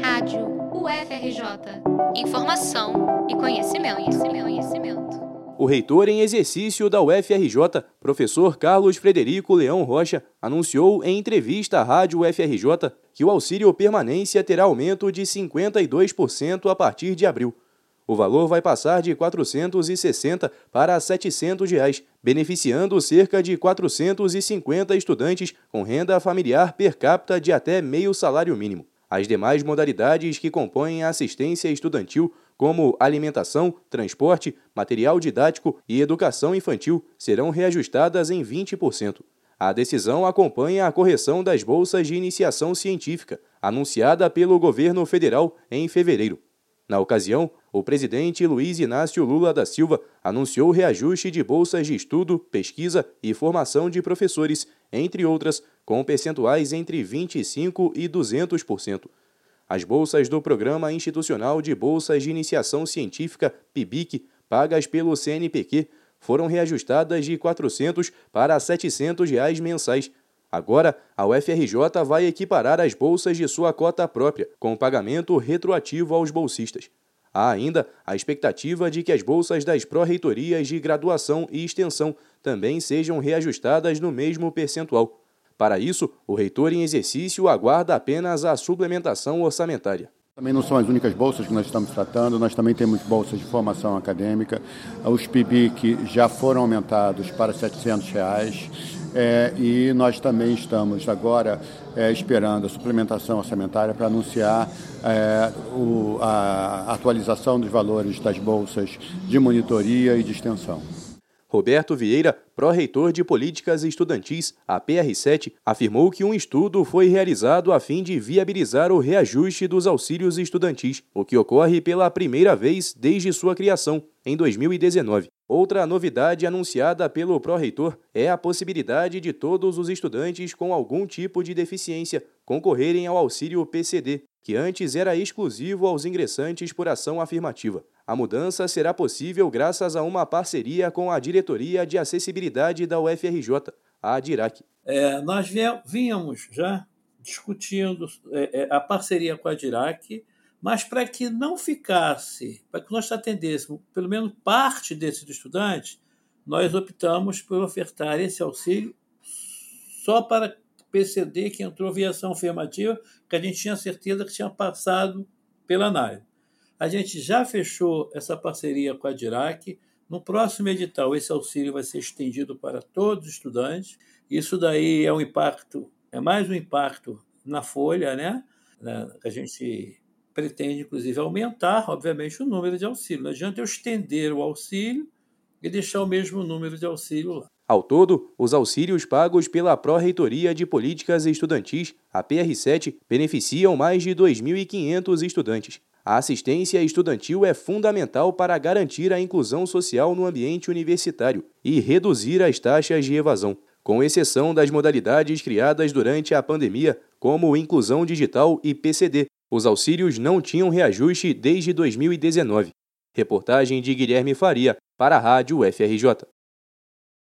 Rádio UFRJ. Informação e conhecimento, conhecimento, conhecimento. O reitor em exercício da UFRJ, professor Carlos Frederico Leão Rocha, anunciou em entrevista à Rádio UFRJ que o auxílio permanência terá aumento de 52% a partir de abril. O valor vai passar de R$ 460 para 700 reais, beneficiando cerca de 450 estudantes com renda familiar per capita de até meio salário mínimo. As demais modalidades que compõem a assistência estudantil, como alimentação, transporte, material didático e educação infantil, serão reajustadas em 20%. A decisão acompanha a correção das bolsas de iniciação científica, anunciada pelo governo federal em fevereiro. Na ocasião, o presidente Luiz Inácio Lula da Silva anunciou reajuste de bolsas de estudo, pesquisa e formação de professores, entre outras, com percentuais entre 25% e 200%. As bolsas do Programa Institucional de Bolsas de Iniciação Científica, PIBIC, pagas pelo CNPq, foram reajustadas de R$ 400 para 700 reais mensais. Agora, a UFRJ vai equiparar as bolsas de sua cota própria, com pagamento retroativo aos bolsistas. Há ainda a expectativa de que as bolsas das pró-reitorias de graduação e extensão também sejam reajustadas no mesmo percentual. Para isso, o reitor em exercício aguarda apenas a suplementação orçamentária. Também não são as únicas bolsas que nós estamos tratando, nós também temos bolsas de formação acadêmica. Os PIBIC já foram aumentados para 700 reais. É, e nós também estamos agora é, esperando a suplementação orçamentária para anunciar é, o, a atualização dos valores das bolsas de monitoria e de extensão. Roberto Vieira, pró-reitor de Políticas Estudantis, a PR7, afirmou que um estudo foi realizado a fim de viabilizar o reajuste dos auxílios estudantis, o que ocorre pela primeira vez desde sua criação, em 2019. Outra novidade anunciada pelo pró-reitor é a possibilidade de todos os estudantes com algum tipo de deficiência concorrerem ao auxílio PCD, que antes era exclusivo aos ingressantes por ação afirmativa. A mudança será possível graças a uma parceria com a Diretoria de Acessibilidade da UFRJ, a DIRAC. É, nós vínhamos já discutindo é, é, a parceria com a DIRAC, mas para que não ficasse, para que nós atendêssemos pelo menos parte desses estudantes, nós optamos por ofertar esse auxílio só para PCD que entrou via ação afirmativa, que a gente tinha certeza que tinha passado pela análise. A gente já fechou essa parceria com a DIRAC. No próximo edital, esse auxílio vai ser estendido para todos os estudantes. Isso daí é um impacto, é mais um impacto na folha, né? A gente pretende, inclusive, aumentar, obviamente, o número de auxílio. Não adianta eu estender o auxílio e deixar o mesmo número de auxílio lá. Ao todo, os auxílios pagos pela Pró-Reitoria de Políticas Estudantis, a PR7, beneficiam mais de 2.500 estudantes. A assistência estudantil é fundamental para garantir a inclusão social no ambiente universitário e reduzir as taxas de evasão, com exceção das modalidades criadas durante a pandemia, como inclusão digital e PCD. Os auxílios não tinham reajuste desde 2019. Reportagem de Guilherme Faria para a Rádio FRJ.